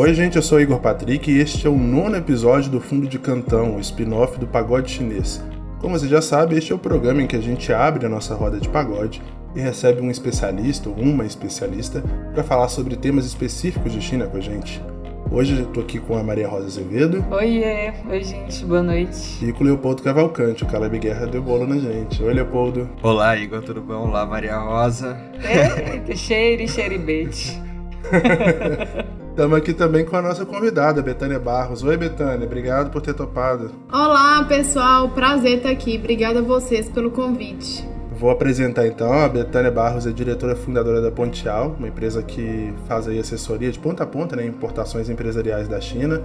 Oi, gente, eu sou Igor Patrick e este é o nono episódio do Fundo de Cantão, o spin-off do Pagode Chinês. Como você já sabe, este é o programa em que a gente abre a nossa roda de pagode e recebe um especialista ou uma especialista para falar sobre temas específicos de China com a gente. Hoje eu tô aqui com a Maria Rosa Azevedo. Oiê, oi gente, boa noite. E com o Leopoldo Cavalcante, o Caleb Guerra deu bolo na gente. Oi, Leopoldo. Olá, Igor, tudo bom? Olá, Maria Rosa. Eita, cheire, cheiribete. Estamos aqui também com a nossa convidada, Betânia Barros. Oi, Betânia, obrigado por ter topado. Olá, pessoal, prazer estar aqui. Obrigada a vocês pelo convite. Vou apresentar então, a Betânia Barros é diretora fundadora da Pontial, uma empresa que faz aí assessoria de ponta a ponta, né, importações empresariais da China.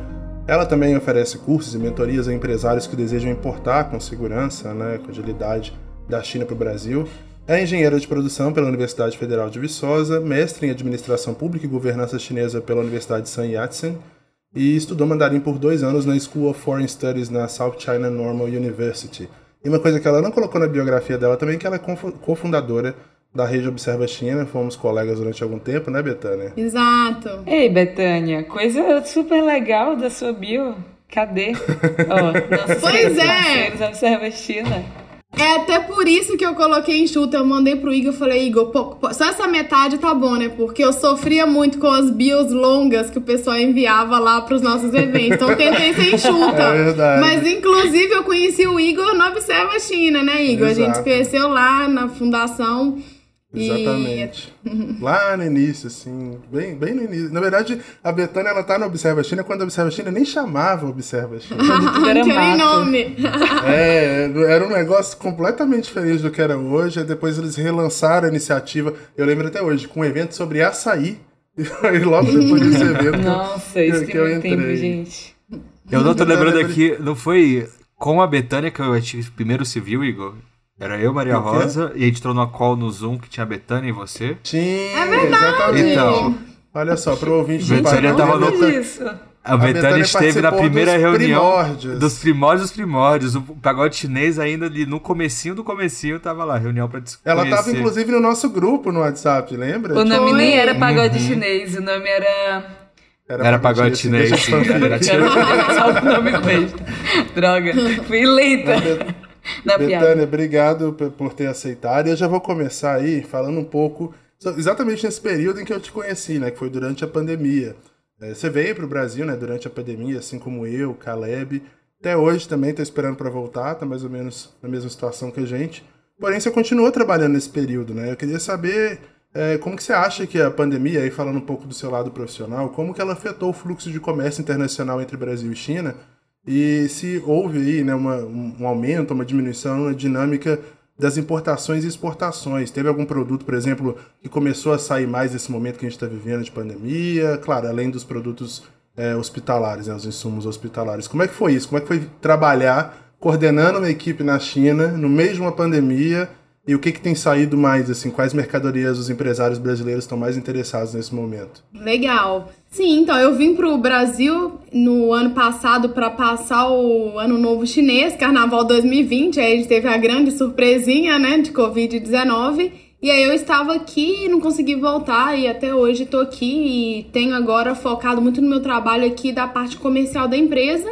Ela também oferece cursos e mentorias a empresários que desejam importar com segurança, né, com agilidade da China para o Brasil. É engenheira de produção pela Universidade Federal de Viçosa, mestre em administração pública e governança chinesa pela Universidade de Sun Yat-sen e estudou mandarim por dois anos na School of Foreign Studies na South China Normal University. E uma coisa que ela não colocou na biografia dela também é que ela é cofundadora da Rede Observa China, fomos colegas durante algum tempo, né, Betânia? Exato. Ei, Betânia, coisa super legal da sua bio. Cadê? oh, pois é! Observa China. É até por isso que eu coloquei enxuta. Eu mandei pro Igor e falei, Igor, pô, só essa metade tá bom, né? Porque eu sofria muito com as bios longas que o pessoal enviava lá pros nossos eventos. Então eu tentei ser enxuta. É verdade. Mas inclusive eu conheci o Igor no Observa China, né, Igor? Exato. A gente conheceu lá na fundação. Exatamente. E... Lá no início, assim, bem, bem no início. Na verdade, a Betânia, ela tá no Observa China quando a Observa China nem chamava Observa China. não tinha nem nome. é, era um negócio completamente diferente do que era hoje. Depois eles relançaram a iniciativa, eu lembro até hoje, com um evento sobre açaí. E logo depois desse evento Nossa, isso que, que eu entrei. Tempo, gente. Eu não tô lembrando aqui, não foi com a Betânia que eu primeiro se viu, Igor? Era eu, Maria Rosa, e a gente entrou numa call no Zoom que tinha a Betânia e você. Sim, é verdade. exatamente. Então, olha só, pro ouvinte do Betânia tava no... Isso. A Betânia esteve na primeira reunião primórdios. dos primórdios dos primórdios. O pagode chinês ainda ali no comecinho do comecinho tava lá, reunião pra discutir. Ela tava inclusive no nosso grupo no WhatsApp, lembra? O nome Foi. nem era pagode uhum. chinês, o nome era... Era, era pagode chinês, sim. Era só o nome mesmo. Droga, fui lenta. Betânia, obrigado por ter aceitado. Eu já vou começar aí falando um pouco, exatamente nesse período em que eu te conheci, né? Que foi durante a pandemia. É, você veio para o Brasil, né? Durante a pandemia, assim como eu, Caleb. Até hoje também estou esperando para voltar, tá mais ou menos na mesma situação que a gente. Porém, você continuou trabalhando nesse período, né? Eu queria saber é, como que você acha que a pandemia, aí falando um pouco do seu lado profissional, como que ela afetou o fluxo de comércio internacional entre Brasil e China e se houve aí né, uma, um aumento, uma diminuição na dinâmica das importações e exportações. Teve algum produto, por exemplo, que começou a sair mais nesse momento que a gente está vivendo de pandemia? Claro, além dos produtos é, hospitalares, né, os insumos hospitalares. Como é que foi isso? Como é que foi trabalhar coordenando uma equipe na China no meio de uma pandemia e o que, que tem saído mais, assim, quais mercadorias os empresários brasileiros estão mais interessados nesse momento? Legal. Sim, então eu vim para o Brasil no ano passado para passar o Ano Novo Chinês, Carnaval 2020. Aí a gente teve a grande surpresinha, né, de Covid-19. E aí eu estava aqui e não consegui voltar e até hoje estou aqui e tenho agora focado muito no meu trabalho aqui da parte comercial da empresa.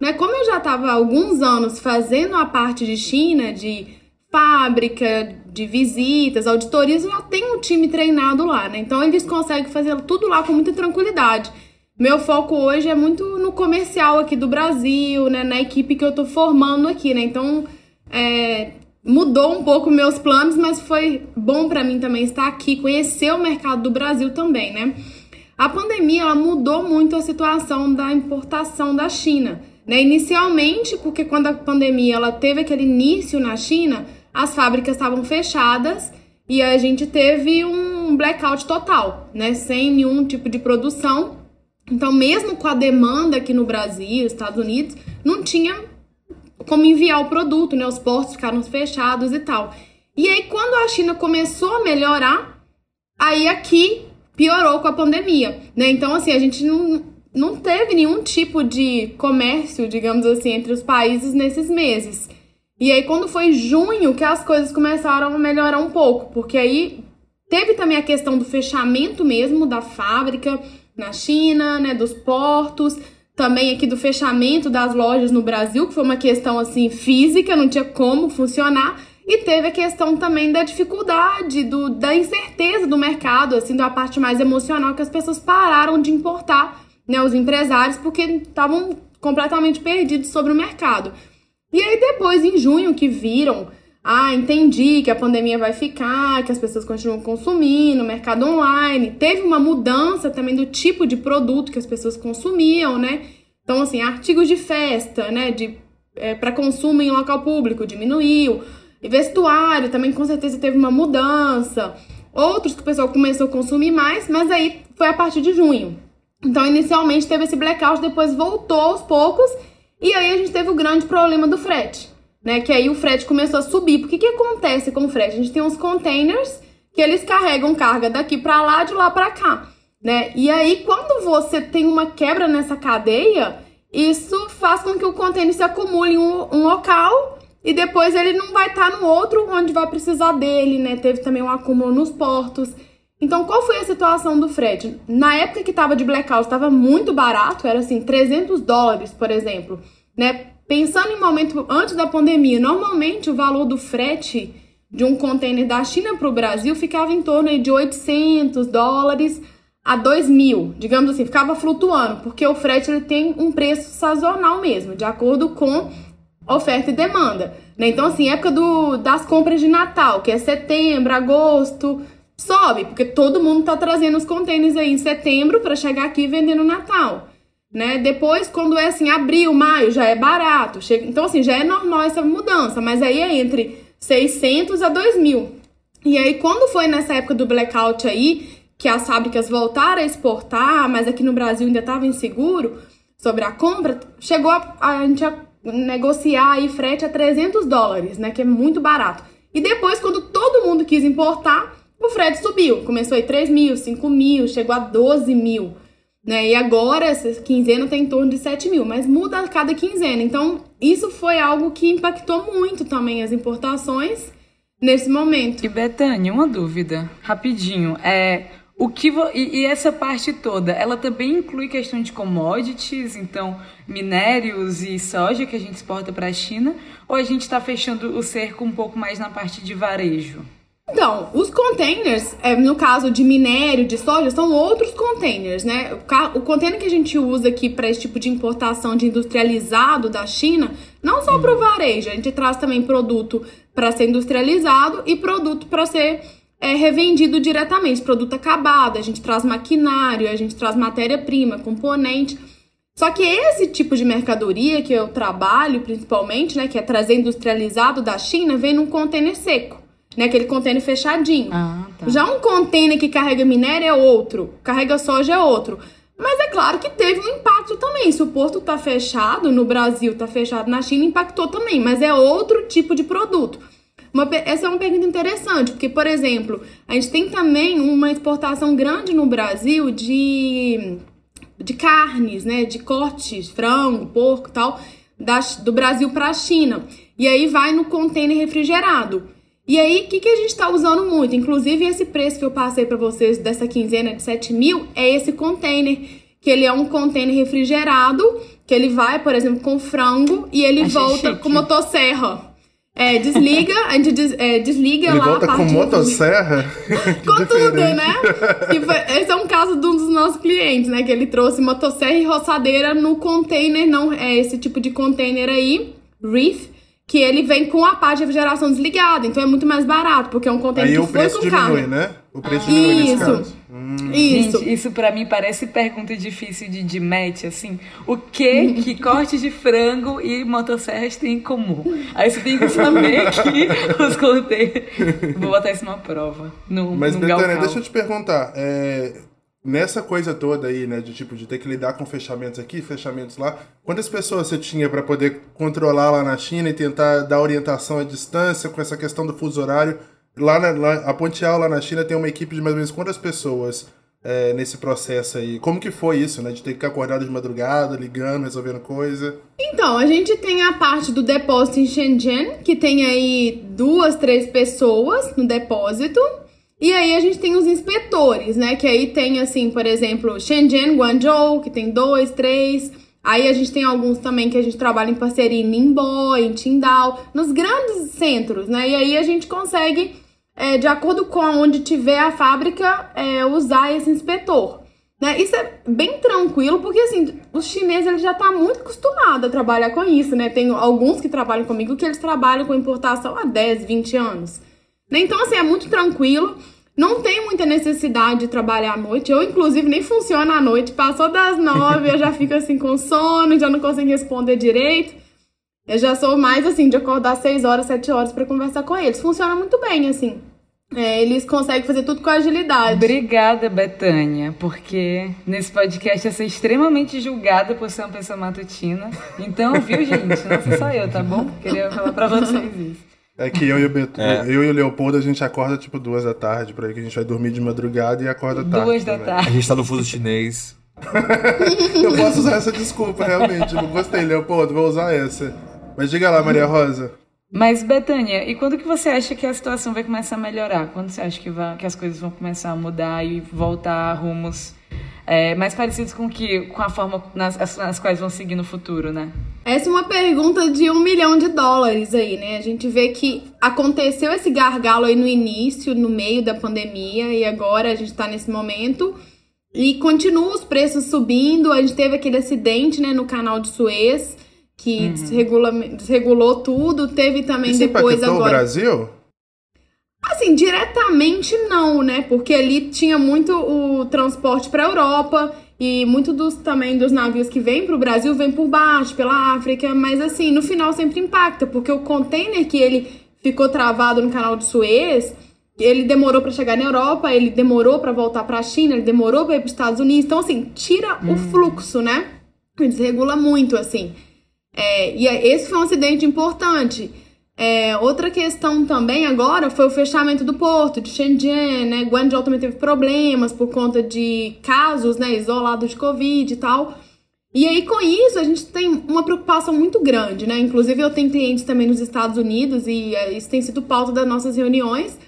Né? Como eu já estava há alguns anos fazendo a parte de China, de fábrica, de visitas, auditorias, já tem um time treinado lá, né? Então eles conseguem fazer tudo lá com muita tranquilidade. Meu foco hoje é muito no comercial aqui do Brasil, né? Na equipe que eu tô formando aqui, né? Então, é, mudou um pouco meus planos, mas foi bom para mim também estar aqui, conhecer o mercado do Brasil também, né? A pandemia ela mudou muito a situação da importação da China, né? Inicialmente, porque quando a pandemia ela teve aquele início na China, as fábricas estavam fechadas e a gente teve um blackout total, né? Sem nenhum tipo de produção. Então, mesmo com a demanda aqui no Brasil, Estados Unidos, não tinha como enviar o produto, né? Os portos ficaram fechados e tal. E aí, quando a China começou a melhorar, aí aqui piorou com a pandemia, né? Então, assim, a gente não, não teve nenhum tipo de comércio, digamos assim, entre os países nesses meses. E aí, quando foi junho, que as coisas começaram a melhorar um pouco, porque aí teve também a questão do fechamento mesmo da fábrica, na China, né, dos portos, também aqui do fechamento das lojas no Brasil, que foi uma questão assim física, não tinha como funcionar. E teve a questão também da dificuldade, do, da incerteza do mercado, assim, da parte mais emocional, que as pessoas pararam de importar, né, os empresários, porque estavam completamente perdidos sobre o mercado. E aí depois, em junho, que viram, ah, entendi que a pandemia vai ficar, que as pessoas continuam consumindo, mercado online, teve uma mudança também do tipo de produto que as pessoas consumiam, né? Então, assim, artigos de festa, né, de é, para consumo em local público diminuiu e vestuário também com certeza teve uma mudança. Outros que o pessoal começou a consumir mais, mas aí foi a partir de junho. Então, inicialmente teve esse blackout, depois voltou aos poucos, e aí a gente teve o grande problema do frete, né? Que aí o frete começou a subir. Porque que acontece com o frete? A gente tem uns containers que eles carregam carga daqui para lá, de lá para cá, né? E aí, quando você tem uma quebra nessa cadeia, isso faz com que o container se acumule em um, um local e depois ele não vai estar tá no outro onde vai precisar dele, né? Teve também um acúmulo nos portos. Então, qual foi a situação do frete? Na época que estava de blackout, estava muito barato, era assim, 300 dólares, por exemplo, né? Pensando em momento antes da pandemia, normalmente o valor do frete de um container da China para o Brasil ficava em torno de 800 dólares a 2 mil, digamos assim, ficava flutuando, porque o frete ele tem um preço sazonal mesmo, de acordo com oferta e demanda. Né? Então, assim, época do, das compras de Natal, que é setembro, agosto, sobe, porque todo mundo tá trazendo os contêineres aí em setembro para chegar aqui vendendo Natal. Né? Depois, quando é assim, abril, maio, já é barato. Chega... Então, assim, já é normal essa mudança, mas aí é entre 600 a 2 mil. E aí, quando foi nessa época do blackout aí, que as fábricas voltaram a exportar, mas aqui no Brasil ainda estava inseguro sobre a compra, chegou a, a gente a negociar aí frete a 300 dólares, né? Que é muito barato. E depois, quando todo mundo quis importar, o frete subiu. Começou aí 3 mil, 5 mil, chegou a 12 mil. Né? E agora, essa quinzena tem em torno de 7 mil, mas muda a cada quinzena. Então, isso foi algo que impactou muito também as importações nesse momento. E Betânia, uma dúvida, rapidinho. É, o que vo... e, e, essa parte toda, ela também inclui questão de commodities, então minérios e soja que a gente exporta para a China, ou a gente está fechando o cerco um pouco mais na parte de varejo? Então, os containers, é, no caso de minério, de soja, são outros containers, né? O container que a gente usa aqui para esse tipo de importação de industrializado da China, não só para o varejo, a gente traz também produto para ser industrializado e produto para ser é revendido diretamente, produto acabado, a gente traz maquinário, a gente traz matéria-prima, componente. Só que esse tipo de mercadoria que eu trabalho, principalmente, né, que é trazer industrializado da China, vem num container seco, né, aquele container fechadinho. Ah, tá. Já um container que carrega minério é outro, carrega soja é outro. Mas é claro que teve um impacto também. Se o porto tá fechado no Brasil, tá fechado na China, impactou também, mas é outro tipo de produto. Uma, essa é uma pergunta interessante, porque, por exemplo, a gente tem também uma exportação grande no Brasil de, de carnes, né? De cortes, frango, porco e tal, da, do Brasil para a China. E aí vai no container refrigerado. E aí, o que, que a gente está usando muito? Inclusive, esse preço que eu passei para vocês dessa quinzena de 7 mil é esse container, que ele é um container refrigerado, que ele vai, por exemplo, com frango e ele Achei volta chique. com motosserra. É, desliga, a gente des, é, desliga Ele lá volta a parte com motosserra? com tudo, né? Foi, esse é um caso de um dos nossos clientes, né? Que ele trouxe motosserra e roçadeira no container, não é esse tipo de container aí, Reef, que ele vem com a parte de refrigeração desligada, então é muito mais barato, porque é um container aí que foi com diminui, carga. né? O preço ah. diminui nesse Isso. caso. Hum. Isso. Gente, isso para mim parece pergunta difícil de, de match, assim. O que que cortes de frango e motosserras têm em comum? Aí você tem que saber que os containers... Vou botar isso numa prova. No, Mas, no Betânia, deixa eu te perguntar. é, nessa coisa toda aí, né, de tipo de ter que lidar com fechamentos aqui, fechamentos lá, quantas pessoas você tinha para poder controlar lá na China e tentar dar orientação à distância com essa questão do fuso horário? Lá, na, lá a Pontial lá na China tem uma equipe de mais ou menos quantas pessoas é, nesse processo aí? Como que foi isso, né, de ter que acordado de madrugada, ligando, resolvendo coisa? Então, a gente tem a parte do depósito em Shenzhen, que tem aí duas, três pessoas no depósito. E aí a gente tem os inspetores, né? Que aí tem, assim, por exemplo, Shenzhen, Guangzhou, que tem dois, três. Aí a gente tem alguns também que a gente trabalha em parceria em Ningbo, em Qingdao, nos grandes centros, né? E aí a gente consegue, é, de acordo com onde tiver a fábrica, é, usar esse inspetor. Né? Isso é bem tranquilo, porque assim, os chineses eles já estão tá muito acostumados a trabalhar com isso, né? Tem alguns que trabalham comigo que eles trabalham com importação há 10, 20 anos. Né? Então, assim, é muito tranquilo. Não tem muita necessidade de trabalhar à noite. Eu, inclusive, nem funciono à noite. Passou das nove, eu já fico assim com sono, já não consigo responder direito. Eu já sou mais assim, de acordar seis horas, sete horas para conversar com eles. Funciona muito bem, assim. É, eles conseguem fazer tudo com agilidade. Obrigada, Betânia, porque nesse podcast eu sou extremamente julgada por ser uma pessoa matutina. Então, viu, gente? Não sou só eu, tá bom? Queria falar pra vocês isso. É que eu e o, Beto, é. eu e o Leopoldo, a gente acorda tipo duas da tarde, por aí que a gente vai dormir de madrugada e acorda tarde. Duas da também. tarde. A gente tá no fuso chinês. eu posso usar essa desculpa, realmente. Não gostei, Leopoldo, vou usar essa. Mas diga lá, Maria Rosa. Mas, Betânia, e quando que você acha que a situação vai começar a melhorar? Quando você acha que, vai, que as coisas vão começar a mudar e voltar a rumos é, mais parecidos com que com a forma nas, nas quais vão seguir no futuro, né? Essa é uma pergunta de um milhão de dólares aí, né? A gente vê que aconteceu esse gargalo aí no início, no meio da pandemia, e agora a gente tá nesse momento. E continua os preços subindo. A gente teve aquele acidente, né, no canal de Suez que uhum. desregula, desregulou tudo. Teve também Isso depois agora. o Brasil? Assim, diretamente não, né? Porque ali tinha muito o transporte para a Europa e muito dos também dos navios que vêm para o Brasil vem por baixo, pela África, mas assim, no final sempre impacta, porque o container que ele ficou travado no canal de Suez, ele demorou para chegar na Europa, ele demorou para voltar para a China, ele demorou para ir para os Estados Unidos. Então assim, tira hum. o fluxo, né? Desregula muito assim. É, e é, esse foi um acidente importante. É, outra questão também agora foi o fechamento do porto de Shenzhen, né? Guangzhou também teve problemas por conta de casos, né, isolados de Covid e tal. E aí, com isso, a gente tem uma preocupação muito grande, né? Inclusive, eu tenho clientes também nos Estados Unidos e é, isso tem sido pauta das nossas reuniões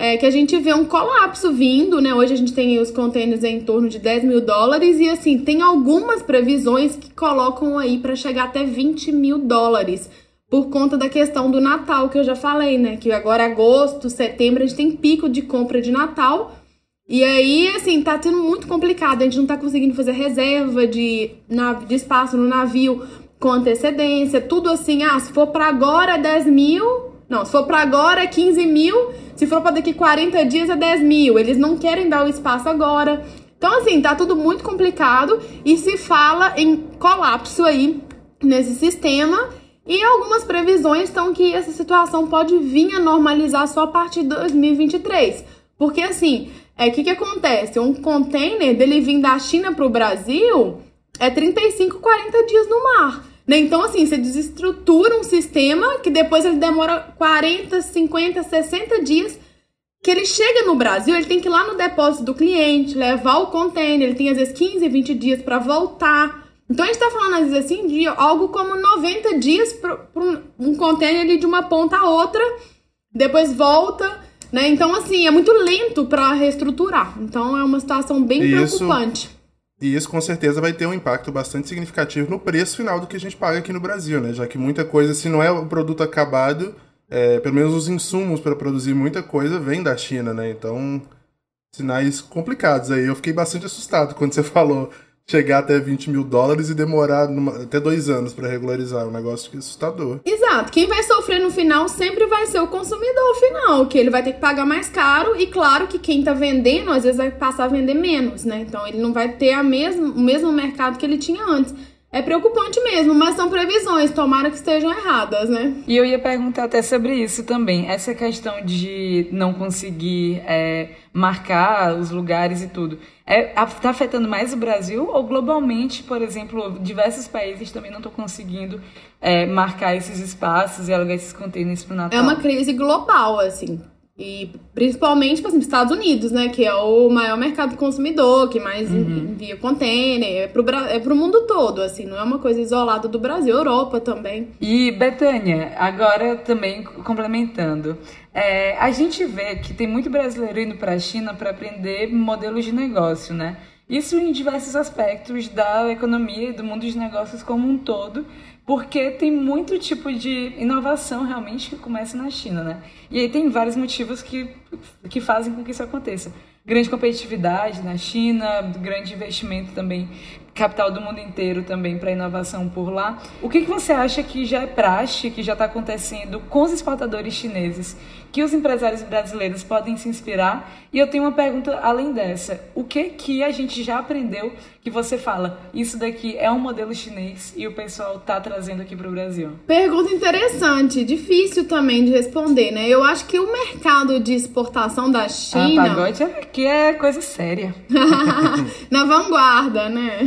é que a gente vê um colapso vindo, né? Hoje a gente tem os containers em torno de 10 mil dólares e assim, tem algumas previsões que colocam aí para chegar até 20 mil dólares por conta da questão do Natal que eu já falei, né? Que agora agosto, setembro a gente tem pico de compra de Natal. E aí, assim, tá sendo muito complicado. A gente não tá conseguindo fazer reserva de, de espaço no navio com antecedência. Tudo assim, ah, se for para agora 10 mil. Não, se for para agora 15 mil se for para daqui 40 dias é 10 mil. Eles não querem dar o espaço agora. Então, assim, tá tudo muito complicado e se fala em colapso aí nesse sistema. E algumas previsões estão que essa situação pode vir a normalizar só a partir de 2023. Porque, assim, é o que, que acontece? Um container dele vir da China para o Brasil é 35, 40 dias no mar. Né? Então, assim, você desestrutura um sistema que depois ele demora 40, 50, 60 dias que ele chega no Brasil, ele tem que ir lá no depósito do cliente, levar o container, ele tem às vezes 15, 20 dias para voltar. Então a gente tá falando às vezes assim de algo como 90 dias para um container ali de uma ponta a outra, depois volta, né? Então assim, é muito lento para reestruturar. Então é uma situação bem Isso. preocupante. E isso com certeza vai ter um impacto bastante significativo no preço final do que a gente paga aqui no Brasil, né? Já que muita coisa, se não é o produto acabado, é, pelo menos os insumos para produzir muita coisa vem da China, né? Então, sinais complicados aí. Eu fiquei bastante assustado quando você falou chegar até 20 mil dólares e demorar numa, até dois anos para regularizar. Um negócio que é assustador. Exato. Quem vai sofrer no final sempre vai ser o consumidor final, que ele vai ter que pagar mais caro e claro que quem tá vendendo às vezes vai passar a vender menos, né? Então ele não vai ter a mesmo, o mesmo mercado que ele tinha antes. É preocupante mesmo, mas são previsões, tomara que estejam erradas, né? E eu ia perguntar até sobre isso também. Essa questão de não conseguir é, marcar os lugares e tudo. Está é, tá afetando mais o Brasil ou globalmente, por exemplo, diversos países também não estão conseguindo é, marcar esses espaços e alugar esses containers para o Natal? É uma crise global, assim. E principalmente, tipo assim, Estados Unidos, né? Que é o maior mercado consumidor, que mais uhum. envia container. É pro, é pro mundo todo, assim, não é uma coisa isolada do Brasil, Europa também. E, Betânia, agora também complementando. É, a gente vê que tem muito brasileiro indo para a China para aprender modelos de negócio, né? Isso em diversos aspectos da economia e do mundo dos negócios como um todo, porque tem muito tipo de inovação realmente que começa na China, né? E aí tem vários motivos que, que fazem com que isso aconteça. Grande competitividade na China, grande investimento também capital do mundo inteiro também para inovação por lá. O que, que você acha que já é praxe, que já está acontecendo com os exportadores chineses, que os empresários brasileiros podem se inspirar? E eu tenho uma pergunta além dessa: o que que a gente já aprendeu que você fala, isso daqui é um modelo chinês e o pessoal está trazendo aqui para o Brasil? Pergunta interessante, difícil também de responder, né? Eu acho que o mercado de exportação da China. Ah, pagode aqui é coisa séria. Na vanguarda, né?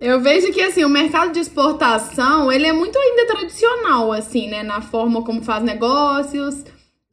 Eu vejo que assim, o mercado de exportação, ele é muito ainda tradicional, assim, né? Na forma como faz negócios,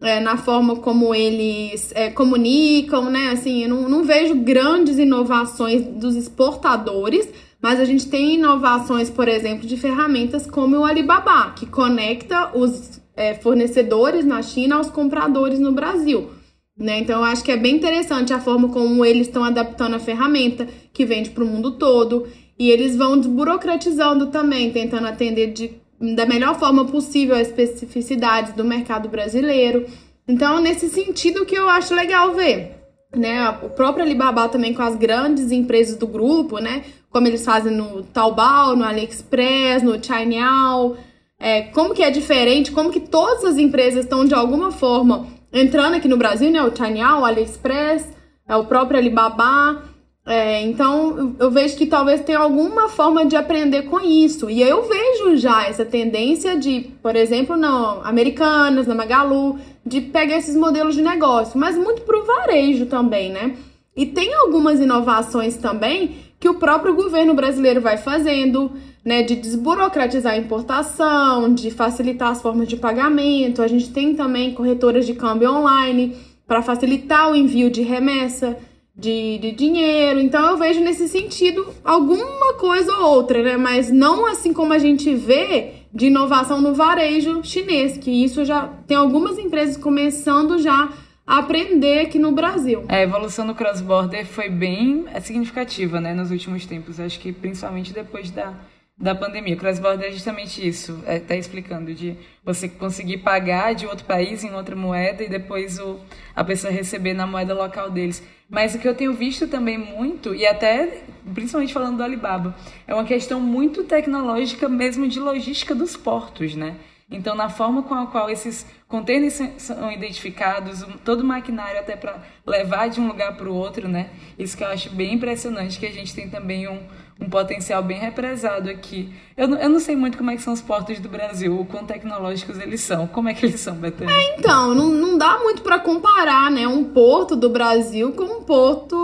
é, na forma como eles é, comunicam, né? Assim, eu não, não vejo grandes inovações dos exportadores, mas a gente tem inovações, por exemplo, de ferramentas como o Alibaba, que conecta os é, fornecedores na China aos compradores no Brasil. Né? Então, eu acho que é bem interessante a forma como eles estão adaptando a ferramenta que vende para o mundo todo. E eles vão desburocratizando também, tentando atender de, da melhor forma possível as especificidades do mercado brasileiro. Então, nesse sentido que eu acho legal ver. Né? O próprio Alibaba também com as grandes empresas do grupo, né? Como eles fazem no Taobao, no AliExpress, no Cainiao. É, como que é diferente, como que todas as empresas estão de alguma forma entrando aqui no Brasil, né? O Cainiao, o AliExpress, é o próprio Alibaba. É, então, eu vejo que talvez tenha alguma forma de aprender com isso. E eu vejo já essa tendência de, por exemplo, na Americanas, na Magalu, de pegar esses modelos de negócio, mas muito para o varejo também, né? E tem algumas inovações também que o próprio governo brasileiro vai fazendo, né, de desburocratizar a importação, de facilitar as formas de pagamento. A gente tem também corretoras de câmbio online para facilitar o envio de remessa de, de dinheiro. Então eu vejo nesse sentido alguma coisa ou outra, né? Mas não assim como a gente vê de inovação no varejo chinês, que isso já tem algumas empresas começando já a aprender aqui no Brasil. A evolução do cross-border foi bem significativa, né, nos últimos tempos. Acho que principalmente depois da da pandemia. Cross-border é justamente isso, está é, explicando, de você conseguir pagar de outro país em outra moeda e depois o, a pessoa receber na moeda local deles. Mas o que eu tenho visto também muito, e até principalmente falando do Alibaba, é uma questão muito tecnológica mesmo de logística dos portos, né? Então, na forma com a qual esses containers são identificados, todo o maquinário até para levar de um lugar para o outro, né? Isso que eu acho bem impressionante, que a gente tem também um, um potencial bem represado aqui. Eu eu não sei muito como é que são os portos do Brasil, o quão tecnológicos eles são. Como é que eles são, Betânia? É, então, não, não dá muito para comparar, né, um porto do Brasil com um porto,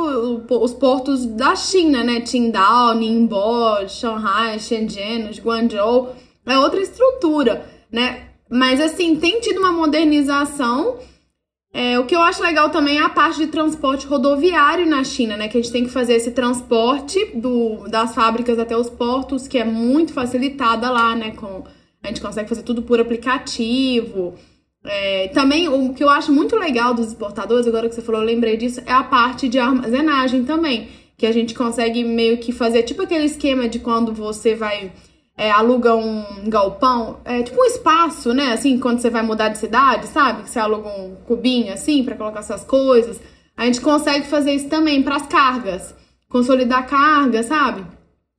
os portos da China, né, Qingdao, Ningbo, Shanghai, Shenzhen, Guangzhou, é outra estrutura, né, mas assim, tem tido uma modernização é, o que eu acho legal também é a parte de transporte rodoviário na China, né? Que a gente tem que fazer esse transporte do, das fábricas até os portos, que é muito facilitada lá, né? Com, a gente consegue fazer tudo por aplicativo. É, também o que eu acho muito legal dos exportadores, agora que você falou, eu lembrei disso, é a parte de armazenagem também. Que a gente consegue meio que fazer tipo aquele esquema de quando você vai é, aluga um galpão, é tipo um espaço, né? Assim, quando você vai mudar de cidade, sabe? Que você aluga um cubinho assim para colocar suas coisas. A gente consegue fazer isso também para as cargas, consolidar carga, sabe?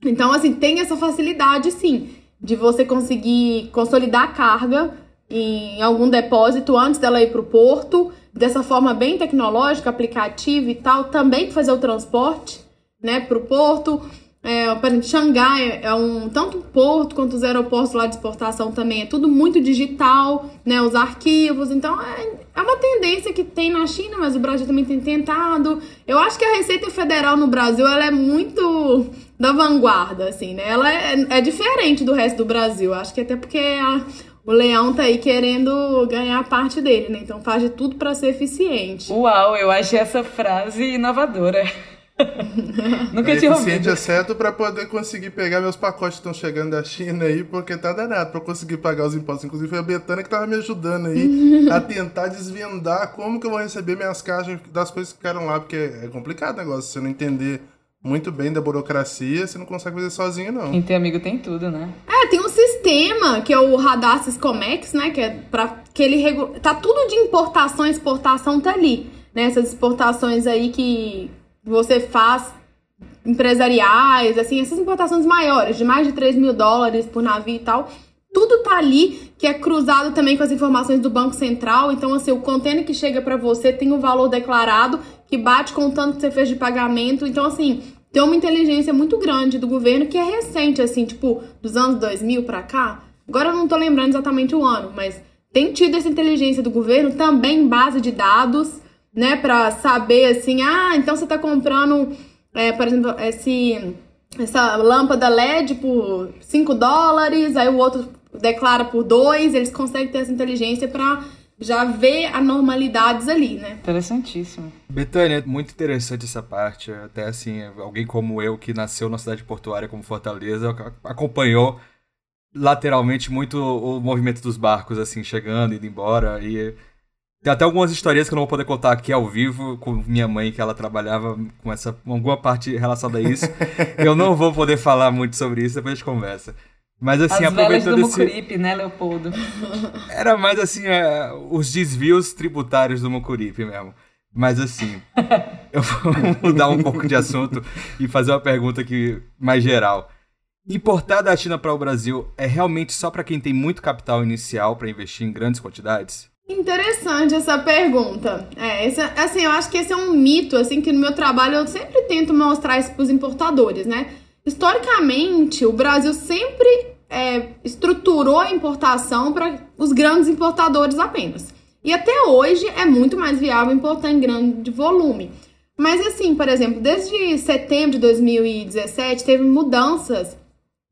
Então, assim, tem essa facilidade, sim, de você conseguir consolidar a carga em algum depósito antes dela ir para o porto, dessa forma bem tecnológica, aplicativa e tal, também fazer o transporte, né, para o porto. É, por Xangai é um tanto porto quanto os aeroportos lá de exportação também é tudo muito digital, né? Os arquivos, então é, é uma tendência que tem na China, mas o Brasil também tem tentado. Eu acho que a Receita Federal no Brasil ela é muito da vanguarda, assim, né? Ela é, é diferente do resto do Brasil. Acho que até porque a, o leão tá aí querendo ganhar a parte dele, né? Então faz de tudo para ser eficiente. Uau, eu achei essa frase inovadora. Nunca é tinha ouvido. é certo para poder conseguir pegar meus pacotes que estão chegando da China aí, porque tá danado para conseguir pagar os impostos. Inclusive foi a Betânia que tava me ajudando aí a tentar desvendar como que eu vou receber minhas caixas das coisas que ficaram lá, porque é complicado o negócio, se você não entender muito bem da burocracia, você não consegue fazer sozinho, não. Quem tem amigo tem tudo, né? É, tem um sistema que é o Radar Siscomex, né? Que é para que ele regu... tá tudo de importação e exportação tá ali, né? Essas exportações aí que você faz empresariais, assim, essas importações maiores, de mais de 3 mil dólares por navio e tal, tudo tá ali, que é cruzado também com as informações do Banco Central. Então, assim, o container que chega para você tem um valor declarado que bate com o tanto que você fez de pagamento. Então, assim, tem uma inteligência muito grande do governo que é recente, assim, tipo, dos anos 2000 para cá. Agora eu não tô lembrando exatamente o ano, mas tem tido essa inteligência do governo também em base de dados né? Para saber assim, ah, então você está comprando, é, por exemplo, esse, essa lâmpada LED por 5 dólares, aí o outro declara por 2, eles conseguem ter essa inteligência para já ver anormalidades ali, né? Interessantíssimo. Betânia, muito interessante essa parte. Até assim, alguém como eu que nasceu na cidade portuária como Fortaleza, acompanhou lateralmente muito o movimento dos barcos, assim, chegando, indo embora. E tem até algumas histórias que eu não vou poder contar aqui ao vivo com minha mãe, que ela trabalhava com essa alguma parte relacionada a isso. eu não vou poder falar muito sobre isso, depois a gente conversa. Mas assim, As aproveitando do Mucuripe, né, Leopoldo? Era mais assim, é, os desvios tributários do Mucuripe mesmo. Mas assim, eu vou mudar um pouco de assunto e fazer uma pergunta aqui mais geral. Importar da China para o Brasil é realmente só para quem tem muito capital inicial para investir em grandes quantidades? Interessante essa pergunta. É, esse, assim, eu acho que esse é um mito, assim, que no meu trabalho eu sempre tento mostrar isso para os importadores, né? Historicamente, o Brasil sempre é, estruturou a importação para os grandes importadores apenas. E até hoje é muito mais viável importar em grande volume. Mas assim, por exemplo, desde setembro de 2017 teve mudanças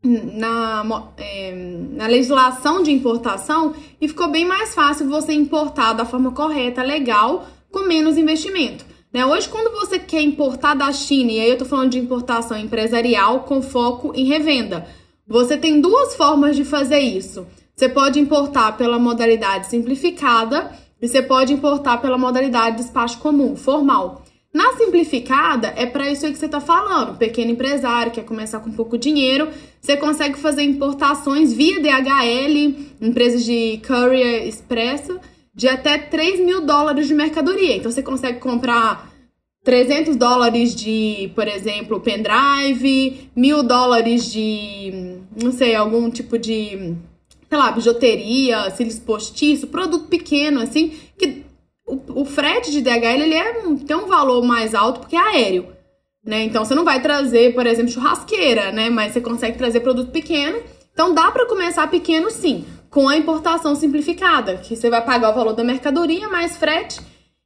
na, é, na legislação de importação e ficou bem mais fácil você importar da forma correta, legal, com menos investimento. Né? Hoje, quando você quer importar da China, e aí eu tô falando de importação empresarial com foco em revenda, você tem duas formas de fazer isso. Você pode importar pela modalidade simplificada e você pode importar pela modalidade despacho comum, formal. Na simplificada, é para isso aí que você está falando. Pequeno empresário quer começar com pouco dinheiro, você consegue fazer importações via DHL, empresas de courier expressa, de até 3 mil dólares de mercadoria. Então você consegue comprar 300 dólares de, por exemplo, pendrive, mil dólares de, não sei, algum tipo de, sei lá, bijuteria, cílios postiço, produto pequeno, assim, que o, o frete de DHL ele é, tem um valor mais alto porque é aéreo. Né? Então você não vai trazer, por exemplo, churrasqueira, né? Mas você consegue trazer produto pequeno. Então dá para começar pequeno sim, com a importação simplificada, que você vai pagar o valor da mercadoria mais frete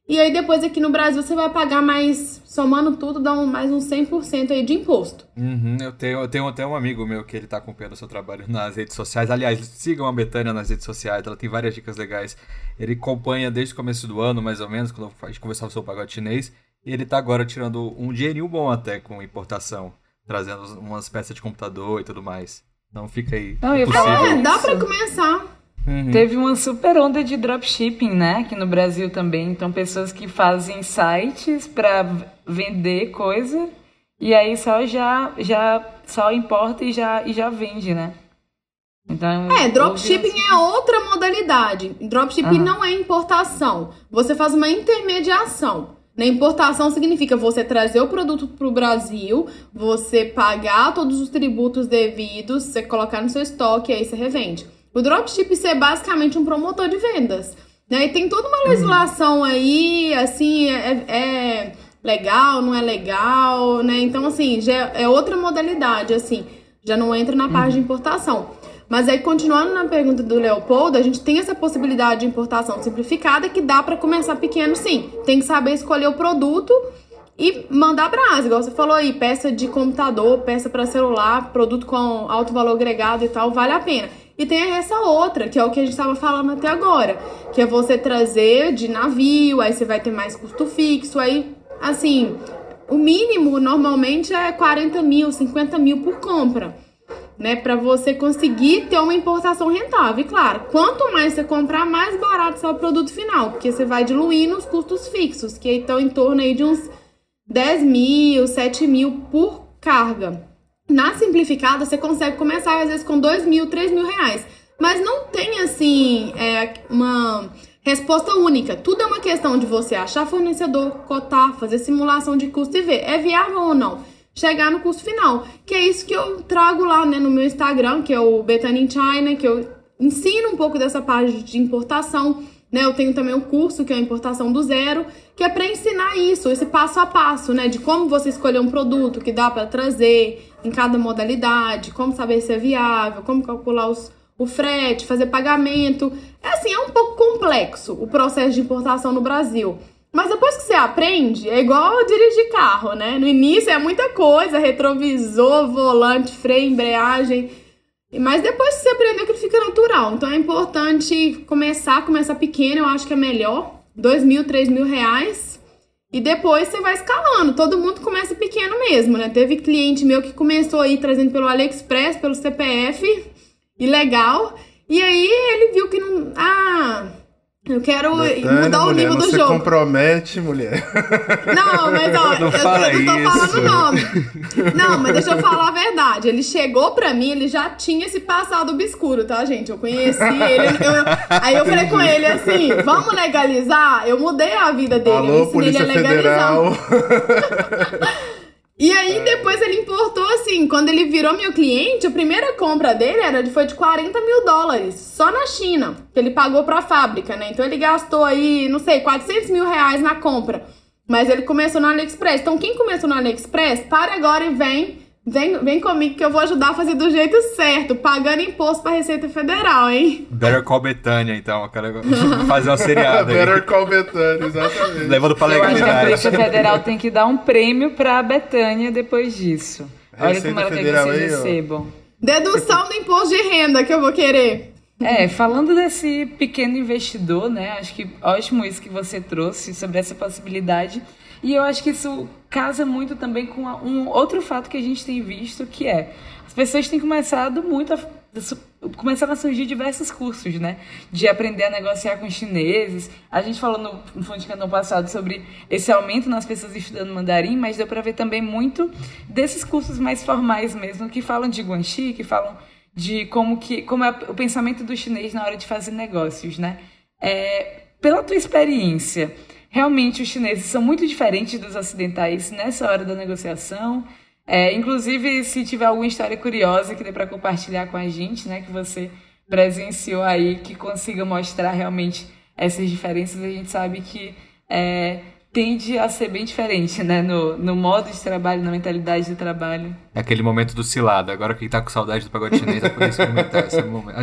e aí depois aqui no Brasil você vai pagar mais, somando tudo, dá um, mais uns 100% aí de imposto. Uhum, eu, tenho, eu tenho até um amigo meu que ele tá acompanhando o seu trabalho nas redes sociais. Aliás, sigam a Betânia nas redes sociais, ela tem várias dicas legais. Ele acompanha desde o começo do ano, mais ou menos, quando a gente conversava sobre o pagode chinês. E ele tá agora tirando um dinheirinho bom até com importação, trazendo umas peças de computador e tudo mais. Então fica aí. Não, eu é, dá pra começar. Uhum. Teve uma super onda de dropshipping, né? Aqui no Brasil também. Então, pessoas que fazem sites para vender coisa e aí só já, já só importa e já, e já vende, né? Então, é, dropshipping assim. é outra modalidade. Dropshipping uhum. não é importação. Você faz uma intermediação. Na importação significa você trazer o produto para o Brasil, você pagar todos os tributos devidos, você colocar no seu estoque e aí você revende. O dropship é basicamente um promotor de vendas. Né? E tem toda uma legislação aí, assim, é, é, legal, não é legal, né? Então, assim, já é outra modalidade, assim, já não entra na parte de importação. Mas aí, continuando na pergunta do Leopoldo, a gente tem essa possibilidade de importação simplificada que dá para começar pequeno, sim. Tem que saber escolher o produto e mandar para Ásia, igual você falou aí, peça de computador, peça para celular, produto com alto valor agregado e tal, vale a pena. E tem essa outra, que é o que a gente estava falando até agora, que é você trazer de navio, aí você vai ter mais custo fixo, aí, assim, o mínimo normalmente é 40 mil, 50 mil por compra né, para você conseguir ter uma importação rentável. E claro, quanto mais você comprar, mais barato será o produto final, porque você vai diluindo os custos fixos, que estão em torno aí de uns 10 mil, 7 mil por carga. Na simplificada, você consegue começar às vezes com 2 mil, 3 mil reais. Mas não tem assim é, uma resposta única. Tudo é uma questão de você achar fornecedor, cotar, fazer simulação de custo e ver é viável ou não chegar no custo final. Que é isso que eu trago lá né, no meu Instagram, que é o Betany in China, que eu ensino um pouco dessa parte de importação. Né, eu tenho também um curso que é a importação do zero, que é para ensinar isso, esse passo a passo, né, de como você escolher um produto que dá para trazer em cada modalidade, como saber se é viável, como calcular os, o frete, fazer pagamento. É assim, é um pouco complexo o processo de importação no Brasil. Mas depois que você aprende, é igual dirigir carro, né? No início é muita coisa, retrovisor, volante, freio, embreagem. Mas depois que você aprendeu, que fica natural. Então é importante começar, começar pequeno, eu acho que é melhor. Dois mil, três mil reais. E depois você vai escalando. Todo mundo começa pequeno mesmo, né? Teve cliente meu que começou aí trazendo pelo AliExpress, pelo CPF. E legal. E aí ele viu que não. Ah, eu quero Betânia, mudar o nível do você jogo. Você compromete, mulher. Não, mas ó, não eu, fala eu não tô isso. falando nome. Não, mas deixa eu falar a verdade. Ele chegou pra mim, ele já tinha esse passado obscuro, tá, gente? Eu conheci ele. Eu, aí eu falei com ele assim: vamos legalizar? Eu mudei a vida dele. Alô, eu Polícia ele a legalizar. Federal. E aí depois ele importou assim, quando ele virou meu cliente, a primeira compra dele era foi de 40 mil dólares, só na China, que ele pagou pra fábrica, né? Então ele gastou aí, não sei, 400 mil reais na compra. Mas ele começou no AliExpress. Então quem começou no AliExpress, para agora e vem Vem, vem comigo que eu vou ajudar a fazer do jeito certo, pagando imposto pra Receita Federal, hein? Better Call Betânia, então. Eu quero fazer uma seriada. Better Call Betânia, exatamente. Levando pra Eu acho que a legalidade. Polícia Federal tem que dar um prêmio pra Betânia depois disso. Olha Receita como ela quer que Federal vocês recebam. Dedução do imposto de renda que eu vou querer. É, falando desse pequeno investidor, né? Acho que ótimo isso que você trouxe sobre essa possibilidade. E eu acho que isso casa muito também com um outro fato que a gente tem visto, que é as pessoas têm começado muito a começaram a surgir diversos cursos, né? De aprender a negociar com chineses. A gente falou no, no Fundo de Cantão passado sobre esse aumento nas pessoas estudando mandarim, mas deu para ver também muito desses cursos mais formais mesmo, que falam de guanxi, que falam de como que como é o pensamento do chinês na hora de fazer negócios, né? É, pela tua experiência, realmente os chineses são muito diferentes dos ocidentais nessa hora da negociação. É, inclusive, se tiver alguma história curiosa que dê para compartilhar com a gente, né, que você presenciou aí, que consiga mostrar realmente essas diferenças, a gente sabe que é, tende a ser bem diferente, né, no, no modo de trabalho, na mentalidade do trabalho. É aquele momento do cilado. Agora quem tá com saudade do pagode chinês vai poder experimentar esse momento.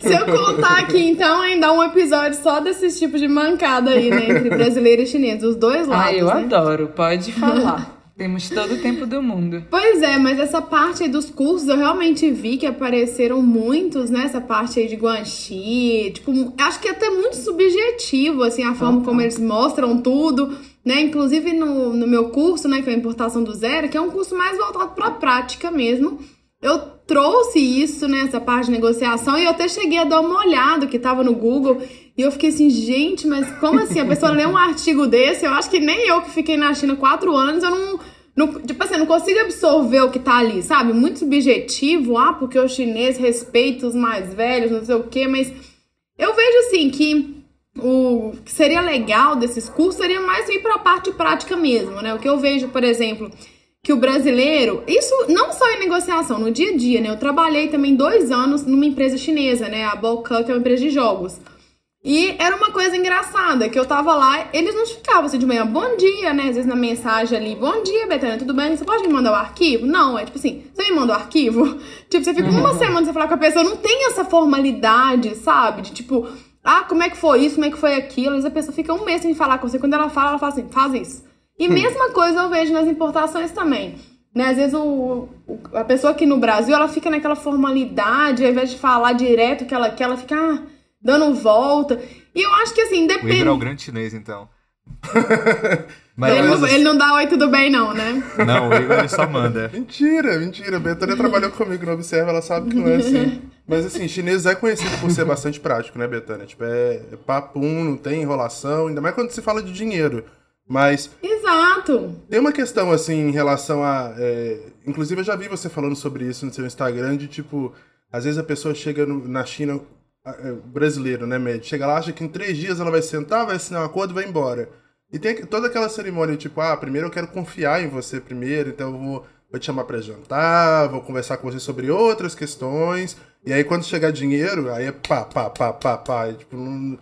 Se eu contar aqui, então, ainda um episódio só desses tipos de mancada aí, né? Entre brasileiro e chinês, os dois lados. Ah, eu né? adoro, pode falar. Temos todo o tempo do mundo. Pois é, mas essa parte aí dos cursos eu realmente vi que apareceram muitos, né? Essa parte aí de guanxi, tipo, acho que é até muito subjetivo, assim, a forma como eles mostram tudo, né? Inclusive no, no meu curso, né, que é a importação do zero, que é um curso mais voltado pra prática mesmo. Eu trouxe isso, né, essa parte de negociação, e eu até cheguei a dar uma olhada que tava no Google, e eu fiquei assim, gente, mas como assim? A pessoa lê um artigo desse, eu acho que nem eu que fiquei na China quatro anos, eu não, não tipo assim, eu não consigo absorver o que tá ali, sabe? Muito subjetivo, ah, porque o chinês respeita os mais velhos, não sei o quê, mas eu vejo assim que o que seria legal desses cursos seria mais ir para a parte prática mesmo, né? O que eu vejo, por exemplo, que o brasileiro, isso não só em negociação, no dia a dia, né? Eu trabalhei também dois anos numa empresa chinesa, né? A Balkan, que é uma empresa de jogos. E era uma coisa engraçada, que eu tava lá, eles não ficavam assim de manhã, bom dia, né? Às vezes na mensagem ali, bom dia, Betânia, tudo bem? Você pode me mandar o arquivo? Não, é tipo assim, você me manda o arquivo? Tipo, você fica uma semana sem falar com a pessoa, não tem essa formalidade, sabe? De tipo, ah, como é que foi isso, como é que foi aquilo? Às vezes a pessoa fica um mês sem falar com você, quando ela fala, ela fala assim, faz isso. E mesma coisa eu vejo nas importações também. Né? Às vezes o, o- a pessoa aqui no Brasil, ela fica naquela formalidade, ao invés de falar direto o que ela quer, ela fica ah, dando volta. E eu acho que assim, O depende. Ibra é o grande chinês, então. Mas ele, não, ele, não, dá oi, tudo bem, não, né? Não, o Igor ele só manda. mentira, mentira. A Betânia trabalhou comigo no Observa, ela sabe que não é assim. Mas assim, chinês é conhecido por ser bastante prático, né, Betânia? Tipo, é, é papum, não tem enrolação, ainda mais quando se fala de dinheiro. Mas. Exato! Tem uma questão, assim, em relação a. É... Inclusive, eu já vi você falando sobre isso no seu Instagram, de tipo, às vezes a pessoa chega no, na China, é, brasileiro, né, médio? Chega lá, acha que em três dias ela vai sentar, vai assinar um acordo e vai embora. E tem toda aquela cerimônia, tipo, ah, primeiro eu quero confiar em você primeiro, então eu vou, vou te chamar para jantar, vou conversar com você sobre outras questões. E aí quando chegar dinheiro, aí é pá, pá, pá, pá, pá. E, tipo, não...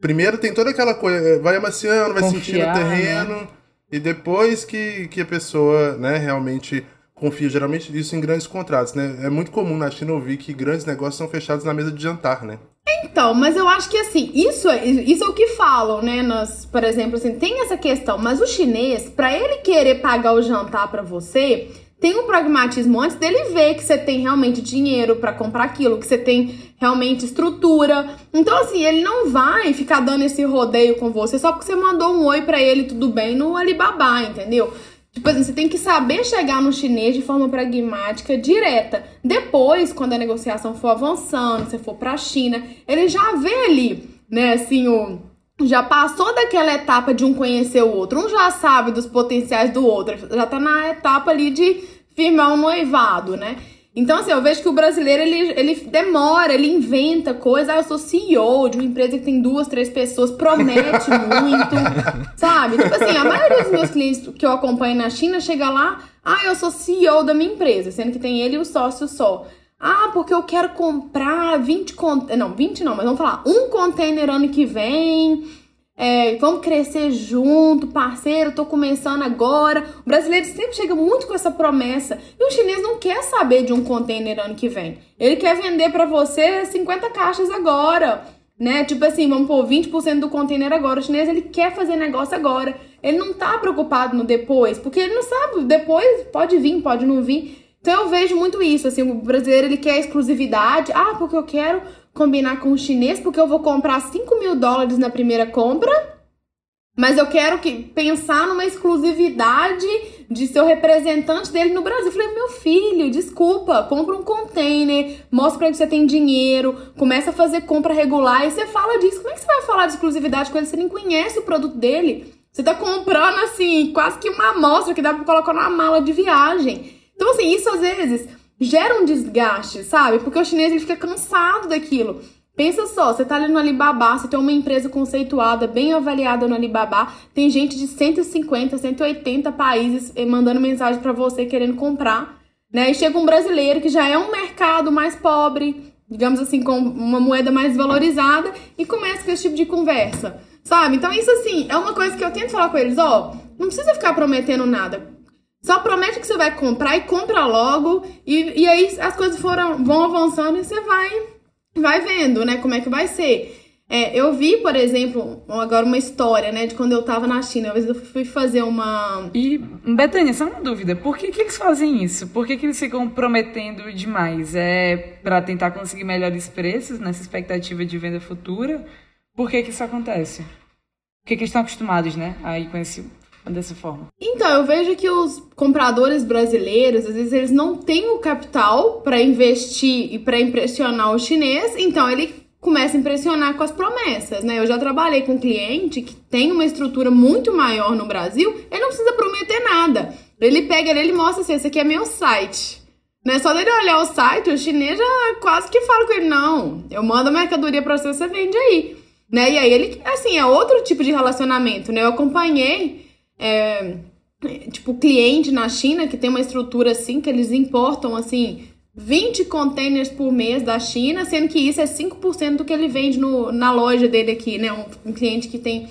Primeiro tem toda aquela coisa, vai amaciando, vai Confiar, sentindo o terreno. Né? E depois que, que a pessoa, né, realmente confia. Geralmente isso em grandes contratos, né? É muito comum na China ouvir que grandes negócios são fechados na mesa de jantar, né? Então, mas eu acho que assim, isso é, isso é o que falam, né? Nós, por exemplo, assim, tem essa questão, mas o chinês, para ele querer pagar o jantar para você, tem um pragmatismo antes dele ver que você tem realmente dinheiro para comprar aquilo, que você tem realmente estrutura. Então, assim, ele não vai ficar dando esse rodeio com você só porque você mandou um oi para ele, tudo bem, no Alibaba, entendeu? Tipo assim, você tem que saber chegar no chinês de forma pragmática, direta. Depois, quando a negociação for avançando, você for pra China, ele já vê ali, né, assim, o. Já passou daquela etapa de um conhecer o outro, um já sabe dos potenciais do outro, já tá na etapa ali de firmar um noivado, né? Então, assim, eu vejo que o brasileiro, ele, ele demora, ele inventa coisa. Ah, eu sou CEO de uma empresa que tem duas, três pessoas, promete muito, sabe? Tipo assim, a maioria dos meus clientes que eu acompanho na China chega lá, ah, eu sou CEO da minha empresa, sendo que tem ele e o sócio só. Ah, porque eu quero comprar 20 containers. Não, 20 não, mas vamos falar, um container ano que vem é, vamos crescer junto, parceiro, tô começando agora. O brasileiro sempre chega muito com essa promessa. E o chinês não quer saber de um container ano que vem. Ele quer vender para você 50 caixas agora. Né? Tipo assim, vamos pôr 20% do container agora. O chinês ele quer fazer negócio agora. Ele não tá preocupado no depois, porque ele não sabe, depois pode vir, pode não vir. Então eu vejo muito isso, assim, o brasileiro ele quer exclusividade. Ah, porque eu quero combinar com o chinês porque eu vou comprar 5 mil dólares na primeira compra, mas eu quero que pensar numa exclusividade de ser o representante dele no Brasil. Eu falei, meu filho, desculpa, compra um container, mostra pra ele que você tem dinheiro, começa a fazer compra regular e você fala disso. Como é que você vai falar de exclusividade com ele? Você nem conhece o produto dele. Você tá comprando, assim, quase que uma amostra que dá pra colocar numa mala de viagem. Então, assim, isso às vezes gera um desgaste, sabe? Porque o chinês ele fica cansado daquilo. Pensa só, você tá ali no Alibaba, você tem uma empresa conceituada, bem avaliada no Alibaba, tem gente de 150, 180 países eh, mandando mensagem para você querendo comprar, né? E chega um brasileiro que já é um mercado mais pobre, digamos assim, com uma moeda mais valorizada e começa com esse tipo de conversa, sabe? Então isso assim, é uma coisa que eu tento falar com eles, ó, não precisa ficar prometendo nada. Só promete que você vai comprar e compra logo. E, e aí as coisas foram, vão avançando e você vai, vai vendo, né? Como é que vai ser. É, eu vi, por exemplo, agora uma história, né, de quando eu tava na China. Uma vez eu fui fazer uma. E, Betânia, só uma dúvida: por que, que eles fazem isso? Por que, que eles ficam prometendo demais? É para tentar conseguir melhores preços nessa expectativa de venda futura? Por que, que isso acontece? Porque que eles estão acostumados, né, aí com esse dessa forma? Então, eu vejo que os compradores brasileiros, às vezes, eles não têm o capital para investir e para impressionar o chinês, então ele começa a impressionar com as promessas, né? Eu já trabalhei com um cliente que tem uma estrutura muito maior no Brasil, ele não precisa prometer nada. Ele pega ele, mostra assim, esse aqui é meu site. Não é só dele olhar o site, o chinês já quase que fala com ele, não, eu mando a mercadoria para você, você vende aí. Né? E aí ele, assim, é outro tipo de relacionamento, né? Eu acompanhei é, tipo, cliente na China que tem uma estrutura assim, que eles importam, assim, 20 containers por mês da China, sendo que isso é 5% do que ele vende no, na loja dele aqui, né? Um, um cliente que tem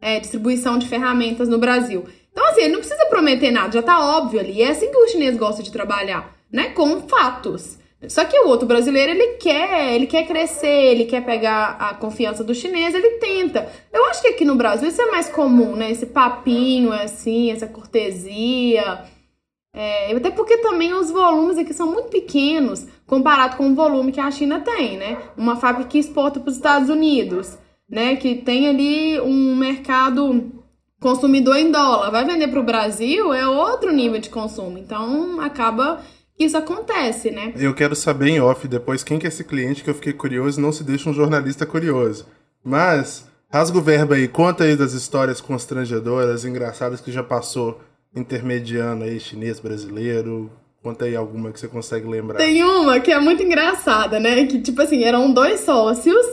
é, distribuição de ferramentas no Brasil. Então, assim, ele não precisa prometer nada, já tá óbvio ali. É assim que o chinês gosta de trabalhar, né? Com fatos. Só que o outro brasileiro, ele quer, ele quer crescer, ele quer pegar a confiança do chinês, ele tenta. Eu acho que aqui no Brasil isso é mais comum, né? Esse papinho, assim, essa cortesia. É, até porque também os volumes aqui são muito pequenos comparado com o volume que a China tem, né? Uma fábrica que exporta para os Estados Unidos, né? Que tem ali um mercado consumidor em dólar. Vai vender para o Brasil, é outro nível de consumo. Então, acaba isso acontece, né? Eu quero saber em off depois quem que é esse cliente que eu fiquei curioso não se deixa um jornalista curioso. Mas, rasga o verbo aí, conta aí das histórias constrangedoras, engraçadas que já passou intermediando aí, chinês, brasileiro. Conta aí alguma que você consegue lembrar. Tem uma que é muito engraçada, né? Que, tipo assim, eram dois sócios,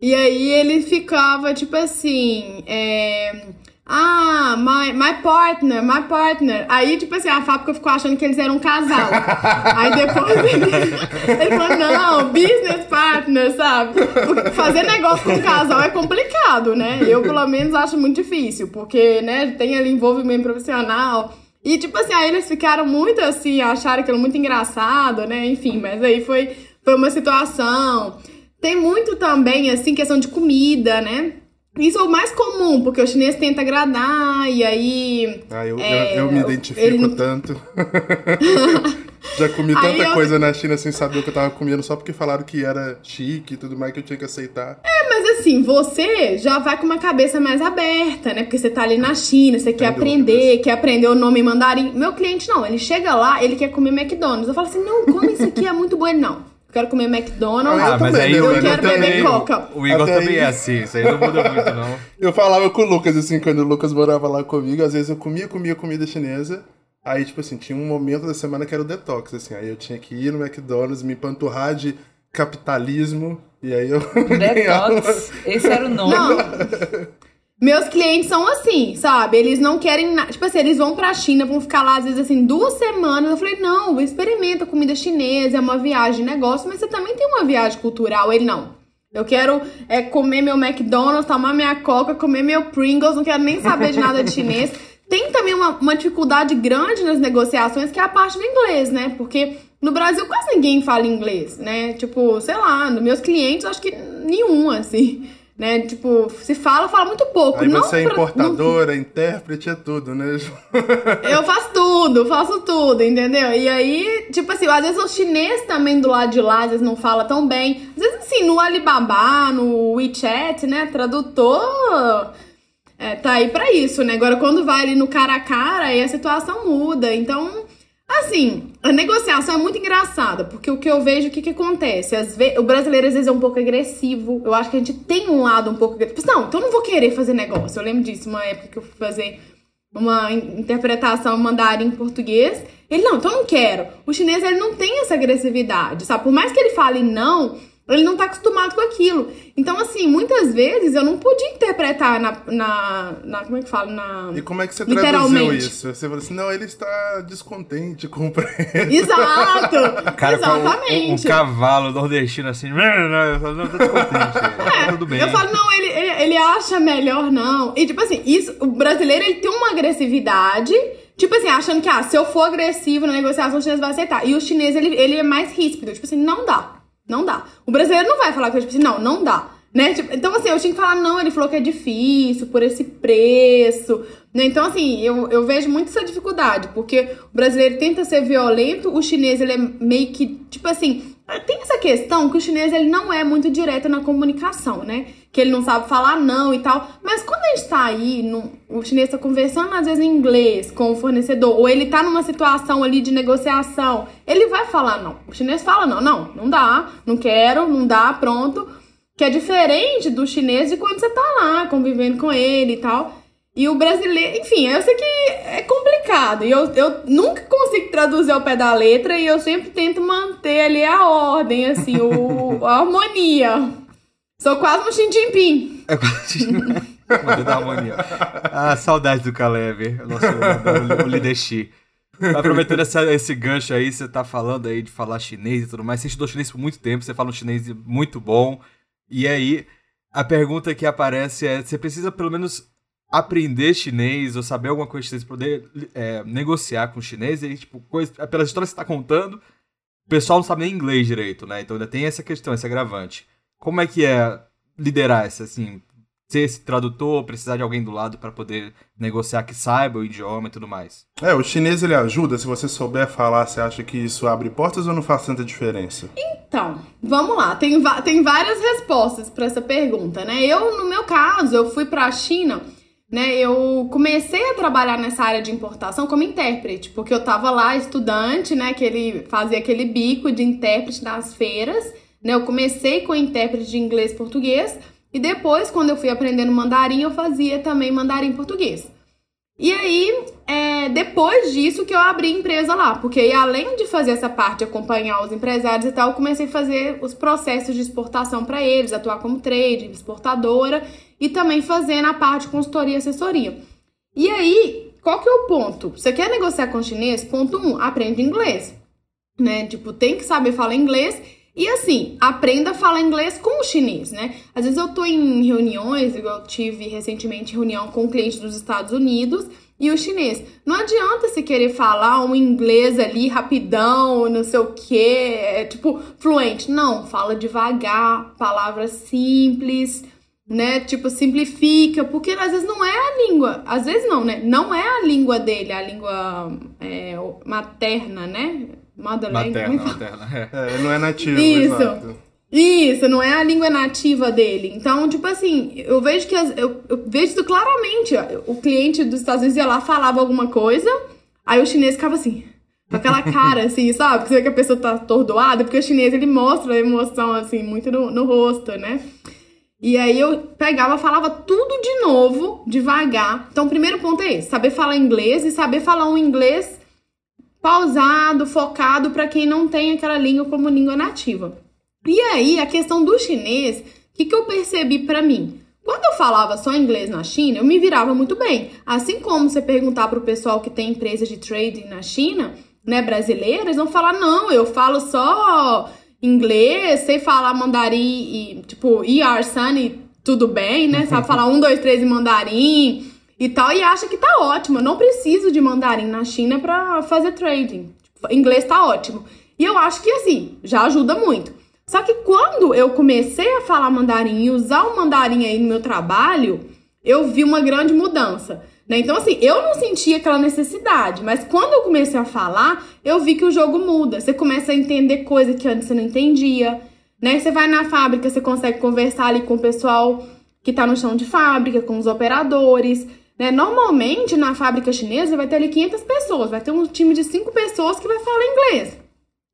e aí ele ficava, tipo assim, é ah, my, my partner, my partner. Aí, tipo assim, a fábrica ficou achando que eles eram um casal. Aí depois ele, ele falou, não, business partner, sabe? Porque fazer negócio com um casal é complicado, né? Eu, pelo menos, acho muito difícil, porque, né, tem ali envolvimento profissional. E, tipo assim, aí eles ficaram muito assim, acharam aquilo muito engraçado, né? Enfim, mas aí foi, foi uma situação. Tem muito também, assim, questão de comida, né? Isso é o mais comum, porque o chinês tenta agradar, e aí. Ah, eu, é, eu, eu, me identifico tanto. Já comi tanta eu... coisa na China sem saber o que eu tava comendo, só porque falaram que era chique e tudo mais que eu tinha que aceitar. É, mas assim, você já vai com uma cabeça mais aberta, né? Porque você tá ali na China, você quer aprender, quer aprender o nome mandarim. Meu cliente não, ele chega lá, ele quer comer McDonald's. Eu falo assim: não, come isso aqui, é muito bom. Ele não quero comer McDonald's, ah, mas aí, eu quero beber Coca. O Igor Até também aí... é assim, isso aí não muda muito, não. Eu falava com o Lucas, assim, quando o Lucas morava lá comigo, às vezes eu comia, comia comida chinesa, aí, tipo assim, tinha um momento da semana que era o detox, assim, aí eu tinha que ir no McDonald's, me empanturrar de capitalismo, e aí eu... Detox, esse era o nome. Não. Meus clientes são assim, sabe? Eles não querem nada. Tipo assim, eles vão pra China, vão ficar lá, às vezes, assim, duas semanas. Eu falei, não, experimenta comida chinesa, é uma viagem negócio, mas você também tem uma viagem cultural. Ele não. Eu quero é, comer meu McDonald's, tomar minha Coca, comer meu Pringles, não quero nem saber de nada de chinês. Tem também uma, uma dificuldade grande nas negociações, que é a parte do inglês, né? Porque no Brasil quase ninguém fala inglês, né? Tipo, sei lá, nos meus clientes, acho que nenhum, assim né? Tipo, se fala, fala muito pouco. Aí você é importadora, não... intérprete, é tudo, né? eu faço tudo, faço tudo, entendeu? E aí, tipo assim, às vezes o chinês também do lado de lá, às vezes não fala tão bem. Às vezes, assim, no Alibaba, no WeChat, né? Tradutor é, tá aí pra isso, né? Agora, quando vai ali no cara a cara, aí a situação muda. Então, Assim, a negociação é muito engraçada, porque o que eu vejo, o que, que acontece? Vezes, o brasileiro às vezes é um pouco agressivo. Eu acho que a gente tem um lado um pouco agressivo. Não, então eu não vou querer fazer negócio. Eu lembro disso, uma época que eu fui fazer uma interpretação mandarim em português. Ele, não, então eu não quero. O chinês, ele não tem essa agressividade, sabe? Por mais que ele fale não, ele não tá acostumado com aquilo. Então, assim, muitas vezes eu não podia interpretar na. na, na como é que fala? Na, e como é que você traduziu isso? Você falou assim, não, ele está descontente com o preço. Exato! Cara, Exatamente. Um, um, cavalo nordestino assim, não, não, não, não tô descontente. É, tudo bem. Eu falo, não, ele, ele, ele acha melhor não. E, tipo assim, isso, o brasileiro ele tem uma agressividade. Tipo assim, achando que, ah, se eu for agressivo na negociação, o chinês vai aceitar. E o chinês, ele, ele é mais ríspido. Tipo assim, não dá. Não dá. O brasileiro não vai falar com tipo assim, não, não dá. Né? Tipo, então, assim, eu tinha que falar, não, ele falou que é difícil, por esse preço. Né? Então, assim, eu, eu vejo muito essa dificuldade, porque o brasileiro tenta ser violento, o chinês, ele é meio que, tipo assim, tem essa questão que o chinês, ele não é muito direto na comunicação, né? que ele não sabe falar não e tal. Mas quando a gente tá aí, no, o chinês tá conversando às vezes em inglês com o fornecedor, ou ele tá numa situação ali de negociação, ele vai falar não. O chinês fala não, não, não dá, não quero, não dá, pronto. Que é diferente do chinês de quando você tá lá convivendo com ele e tal. E o brasileiro, enfim, eu sei que é complicado. E eu, eu nunca consigo traduzir ao pé da letra e eu sempre tento manter ali a ordem, assim, o, a harmonia. Sou quase um Xinjimpim. É quase Mandei da harmonia. Ah, saudade do Caleb, nosso o Lideshi. Aproveitando essa, esse gancho aí, você tá falando aí de falar chinês e tudo mais. Você estudou chinês por muito tempo, você fala um chinês muito bom. E aí, a pergunta que aparece é: você precisa pelo menos aprender chinês ou saber alguma coisa chinês poder é, negociar com o chinês? E tipo, coisa, pelas histórias que você tá contando, o pessoal não sabe nem inglês direito, né? Então ainda tem essa questão, esse agravante. Como é que é liderar essa, assim, ser esse tradutor, precisar de alguém do lado para poder negociar que saiba o idioma e tudo mais? É, o chinês ele ajuda, se você souber falar, você acha que isso abre portas ou não faz tanta diferença? Então, vamos lá, tem, tem várias respostas para essa pergunta, né? Eu, no meu caso, eu fui para a China né, eu comecei a trabalhar nessa área de importação como intérprete, porque eu tava lá estudante, né, que ele fazia aquele bico de intérprete nas feiras, né, eu comecei com intérprete de inglês e português, e depois, quando eu fui aprendendo mandarim, eu fazia também mandarim português. E aí, é, depois disso que eu abri empresa lá, porque aí, além de fazer essa parte, acompanhar os empresários e tal, eu comecei a fazer os processos de exportação para eles, atuar como trade, exportadora e também fazer na parte de consultoria e assessoria. E aí, qual que é o ponto? Você quer negociar com chinês? Ponto um, aprende inglês, né? Tipo, tem que saber falar inglês e assim, aprenda a falar inglês com o chinês, né? Às vezes eu tô em reuniões, eu tive recentemente reunião com um cliente dos Estados Unidos e o chinês. Não adianta você querer falar um inglês ali rapidão, não sei o quê, é, tipo, fluente. Não, fala devagar, palavras simples, né? Tipo, simplifica, porque às vezes não é a língua, às vezes não, né? Não é a língua dele, a língua é, materna, né? Mother materna, materna, é. é. não é nativo, Isso. Exato. Isso, não é a língua nativa dele. Então, tipo assim, eu vejo que as, eu, eu, vejo isso claramente. O cliente dos Estados Unidos ia lá, falava alguma coisa, aí o chinês ficava assim, com aquela cara, assim, sabe? Você vê que a pessoa tá atordoada, porque o chinês ele mostra a emoção, assim, muito no, no rosto, né? E aí eu pegava, falava tudo de novo, devagar. Então, o primeiro ponto é esse: saber falar inglês e saber falar um inglês pausado, focado para quem não tem aquela língua como língua nativa. E aí, a questão do chinês, o que, que eu percebi para mim? Quando eu falava só inglês na China, eu me virava muito bem. Assim como você perguntar para o pessoal que tem empresa de trading na China, né, brasileiros, eles vão falar: não, eu falo só inglês, sei falar mandarim e, tipo, ER Sunny, tudo bem, né? Sabe falar um, dois, três em mandarim e tal, e acha que tá ótimo. Eu não preciso de mandarim na China para fazer trading. Tipo, inglês tá ótimo. E eu acho que assim, já ajuda muito. Só que quando eu comecei a falar mandarim e usar o mandarim aí no meu trabalho, eu vi uma grande mudança. Né? Então, assim, eu não sentia aquela necessidade, mas quando eu comecei a falar, eu vi que o jogo muda. Você começa a entender coisas que antes você não entendia. Né? Você vai na fábrica, você consegue conversar ali com o pessoal que tá no chão de fábrica, com os operadores. Né? Normalmente, na fábrica chinesa, vai ter ali 500 pessoas, vai ter um time de 5 pessoas que vai falar inglês.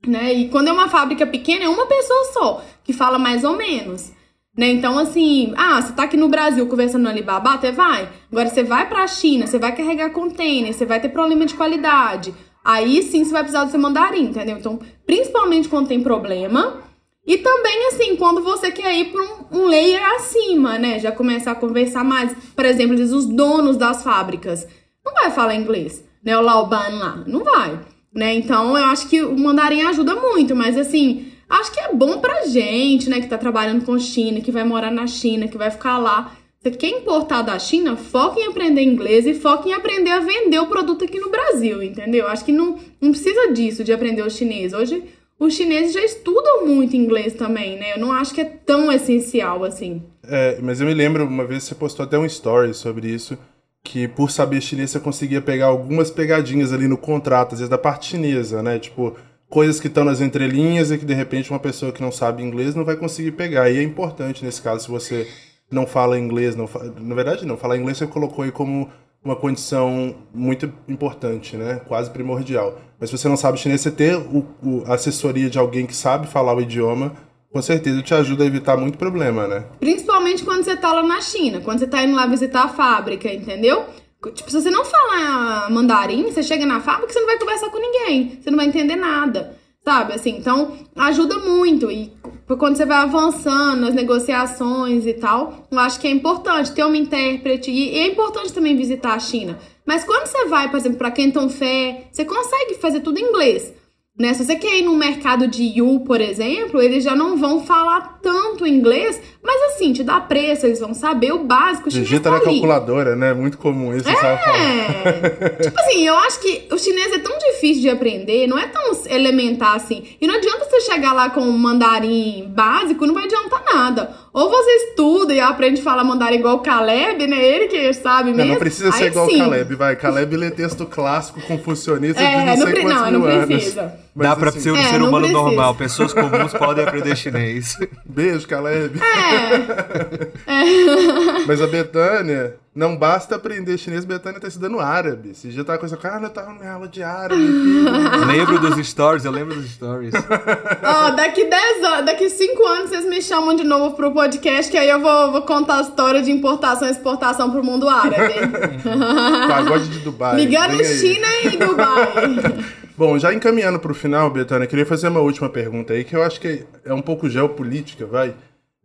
Né? E quando é uma fábrica pequena, é uma pessoa só, que fala mais ou menos. Né? Então, assim, ah, você tá aqui no Brasil conversando no Alibaba, até vai. Agora, você vai pra China, você vai carregar container, você vai ter problema de qualidade. Aí sim você vai precisar do seu mandarim, entendeu? Então, principalmente quando tem problema, e também, assim, quando você quer ir para um, um, layer acima, né? Já começar a conversar mais. Por exemplo, os donos das fábricas. Não vai falar inglês, né? O Lauban lá. Não vai. Né? Então, eu acho que o mandarim ajuda muito, mas assim, acho que é bom pra gente, né, que tá trabalhando com China, que vai morar na China, que vai ficar lá. Você quer importar da China, foca em aprender inglês e foca em aprender a vender o produto aqui no Brasil, entendeu? Acho que não, não precisa disso, de aprender o chinês. Hoje, os chineses já estudam muito inglês também, né? Eu não acho que é tão essencial assim. É, mas eu me lembro, uma vez você postou até um story sobre isso, que por saber chinês você conseguia pegar algumas pegadinhas ali no contrato, às vezes da parte chinesa, né? Tipo, coisas que estão nas entrelinhas e que de repente uma pessoa que não sabe inglês não vai conseguir pegar. E é importante nesse caso, se você não fala inglês, não fa... na verdade não, falar inglês você colocou aí como uma condição muito importante, né? Quase primordial. Mas se você não sabe chinês, você ter o, o, a assessoria de alguém que sabe falar o idioma, com certeza te ajuda a evitar muito problema, né? Principalmente quando você tá lá na China, quando você tá indo lá visitar a fábrica, entendeu? Tipo, se você não falar mandarim, você chega na fábrica, você não vai conversar com ninguém, você não vai entender nada sabe? Assim, então ajuda muito. E quando você vai avançando nas negociações e tal, eu acho que é importante ter uma intérprete. E é importante também visitar a China. Mas quando você vai, por exemplo, para Canton Fair, você consegue fazer tudo em inglês. Né? Se você quer ir no mercado de Yu, por exemplo, eles já não vão falar tanto inglês, mas assim, te dá preço, eles vão saber o básico. Digita na calculadora, né? Muito comum isso, é. sabe falar. tipo assim, eu acho que o chinês é tão difícil de aprender, não é tão elementar assim. E não adianta você chegar lá com um mandarim básico, não vai adiantar nada. ou você estuda e aprende a falar mandarim igual o Caleb, né? Ele que sabe mesmo. Não, não precisa ser Aí igual o Caleb, vai. Caleb lê texto clássico confucionista de É, não não, sei não, não precisa. Mas, Dá pra assim, ser um É, ser humano precisa. normal. Pessoas comuns podem aprender chinês. Beijo, Caleb. É, Mas a Betânia, não basta aprender chinês, Betânia tá estudando árabe. Esse dia tava com essa cara, eu tava na minha aula de árabe lembro dos stories, eu lembro dos stories. ó, daqui 10 anos, daqui 5 anos vocês me chamam de novo pro podcast, que aí eu vou, vou contar a história de importação e exportação pro mundo árabe. Pagode de Dubai. Ligando. China e Dubai. Bom, já encaminhando pro final, Betânia, queria fazer uma última pergunta aí, que eu acho que é um pouco geopolítica, vai.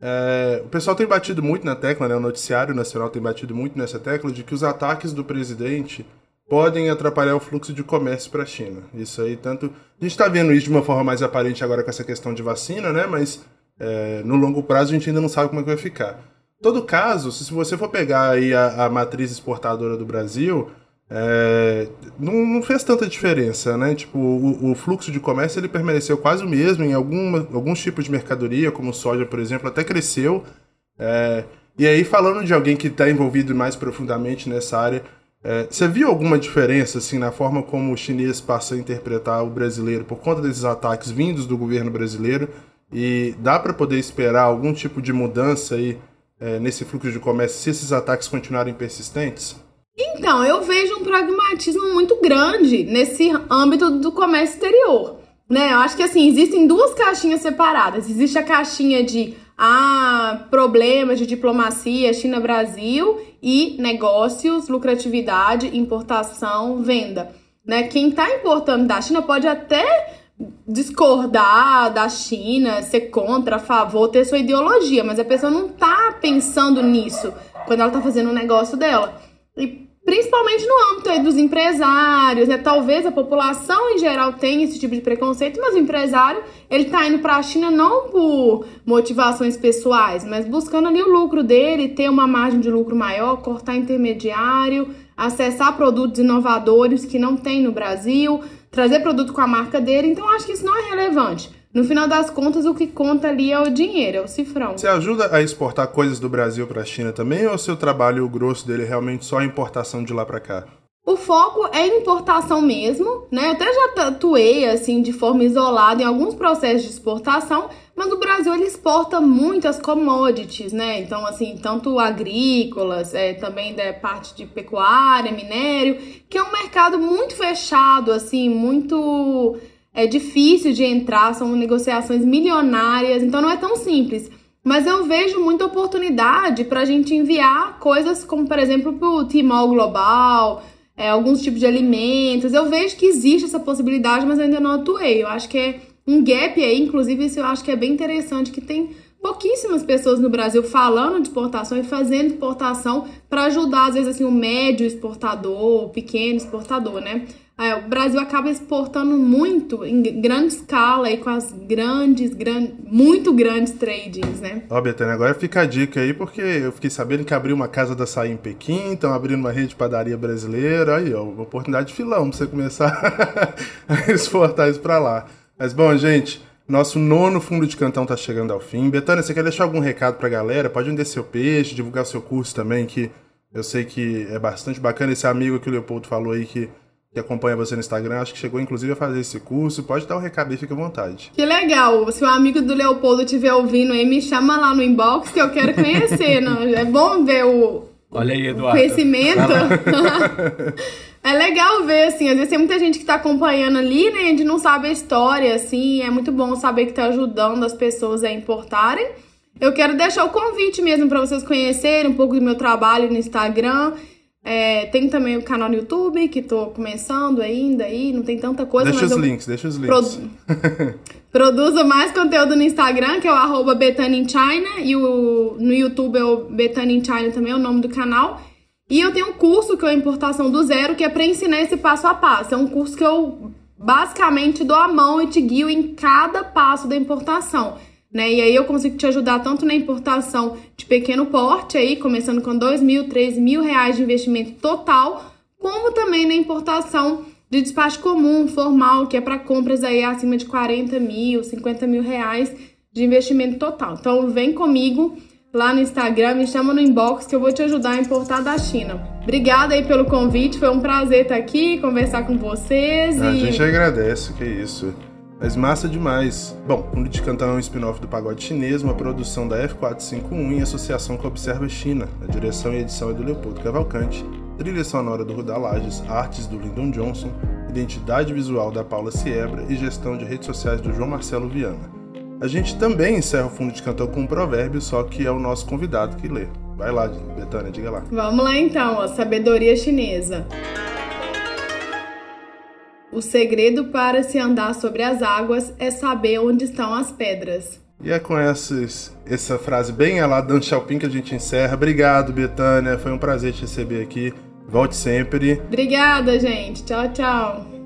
É, o pessoal tem batido muito na tecla, né? O noticiário nacional tem batido muito nessa tecla de que os ataques do presidente podem atrapalhar o fluxo de comércio para a China. Isso aí, tanto. A gente está vendo isso de uma forma mais aparente agora com essa questão de vacina, né? Mas é, no longo prazo a gente ainda não sabe como é que vai ficar. Todo caso, se você for pegar aí a, a matriz exportadora do Brasil, é, não, não fez tanta diferença, né? Tipo, o, o fluxo de comércio ele permaneceu quase o mesmo em alguma, alguns tipos de mercadoria, como soja, por exemplo, até cresceu. É, e aí, falando de alguém que está envolvido mais profundamente nessa área, é, você viu alguma diferença assim na forma como o chinês passa a interpretar o brasileiro por conta desses ataques vindos do governo brasileiro? E dá para poder esperar algum tipo de mudança aí é, nesse fluxo de comércio se esses ataques continuarem persistentes? Então, eu vejo um pragmatismo muito grande nesse âmbito do comércio exterior. Né? Eu acho que assim, existem duas caixinhas separadas. Existe a caixinha de ah, problemas de diplomacia, China-Brasil e negócios, lucratividade, importação, venda. Né? Quem está importando da China pode até discordar da China, ser contra, a favor, ter sua ideologia, mas a pessoa não tá pensando nisso quando ela tá fazendo o negócio dela. E principalmente no âmbito dos empresários, né? Talvez a população em geral tenha esse tipo de preconceito, mas o empresário, ele tá indo para a China não por motivações pessoais, mas buscando ali o lucro dele, ter uma margem de lucro maior, cortar intermediário, acessar produtos inovadores que não tem no Brasil, trazer produto com a marca dele. Então acho que isso não é relevante. No final das contas, o que conta ali é o dinheiro, é o cifrão. Você ajuda a exportar coisas do Brasil para a China também ou o seu trabalho, o grosso dele, é realmente só a importação de lá para cá? O foco é importação mesmo, né? Eu até já atuei assim de forma isolada em alguns processos de exportação, mas o Brasil ele exporta muitas commodities, né? Então assim, tanto agrícolas, é, também da parte de pecuária, minério, que é um mercado muito fechado, assim, muito é difícil de entrar, são negociações milionárias, então não é tão simples. Mas eu vejo muita oportunidade para a gente enviar coisas como, por exemplo, para o Timol Global, é, alguns tipos de alimentos. Eu vejo que existe essa possibilidade, mas eu ainda não atuei. Eu acho que é um gap aí, inclusive, isso eu acho que é bem interessante, que tem pouquíssimas pessoas no Brasil falando de exportação e fazendo exportação para ajudar, às vezes, assim, o médio exportador, o pequeno exportador, né? É, o Brasil acaba exportando muito em grande escala e com as grandes, gran... muito grandes tradings, né? Ó, Betânia, agora fica a dica aí, porque eu fiquei sabendo que abriu uma casa da açaí em Pequim, estão abrindo uma rede de padaria brasileira. Aí, ó, oportunidade de filão pra você começar a exportar isso pra lá. Mas, bom, gente, nosso nono fundo de cantão tá chegando ao fim. Betânia, você quer deixar algum recado pra galera? Pode vender seu peixe, divulgar seu curso também, que eu sei que é bastante bacana. Esse amigo que o Leopoldo falou aí que que acompanha você no Instagram, acho que chegou inclusive a fazer esse curso. Pode dar um recado aí, fica à vontade. Que legal. Se o amigo do Leopoldo estiver ouvindo aí, me chama lá no inbox que eu quero conhecer. não? É bom ver o, Olha aí, o Eduardo. conhecimento. é legal ver, assim, às vezes tem muita gente que tá acompanhando ali, né? A gente não sabe a história, assim. É muito bom saber que tá ajudando as pessoas a importarem. Eu quero deixar o convite mesmo para vocês conhecerem um pouco do meu trabalho no Instagram. É, tem também o canal no YouTube, que tô começando ainda aí, não tem tanta coisa, Deixa os eu links, deixa os links. produ- produzo mais conteúdo no Instagram, que é o arroba China, e o, no YouTube é o China também, é o nome do canal. E eu tenho um curso que é a importação do zero, que é para ensinar esse passo a passo. É um curso que eu basicamente dou a mão e te guio em cada passo da importação. Né? E aí eu consigo te ajudar tanto na importação de pequeno porte, aí, começando com 2 mil, 3 mil reais de investimento total, como também na importação de despacho comum, formal, que é para compras aí acima de 40 mil, 50 mil reais de investimento total. Então vem comigo, lá no Instagram, me chama no inbox que eu vou te ajudar a importar da China. Obrigada aí pelo convite, foi um prazer estar aqui, conversar com vocês. A gente agradece, que isso. Mas massa demais. Bom, Fundo de Cantão é um spin-off do Pagode Chinês, uma produção da F451 em associação com a Observa China. A direção e edição é do Leopoldo Cavalcante, trilha sonora do Rudá Lages, artes do Lyndon Johnson, identidade visual da Paula Siebra e gestão de redes sociais do João Marcelo Viana. A gente também encerra o Fundo de Cantão com um provérbio, só que é o nosso convidado que lê. Vai lá, Betânia, diga lá. Vamos lá então, a sabedoria chinesa. O segredo para se andar sobre as águas é saber onde estão as pedras. E é com essas, essa frase bem lá Dan Xiaoping que a gente encerra. Obrigado, Betânia. Foi um prazer te receber aqui. Volte sempre. Obrigada, gente. Tchau, tchau.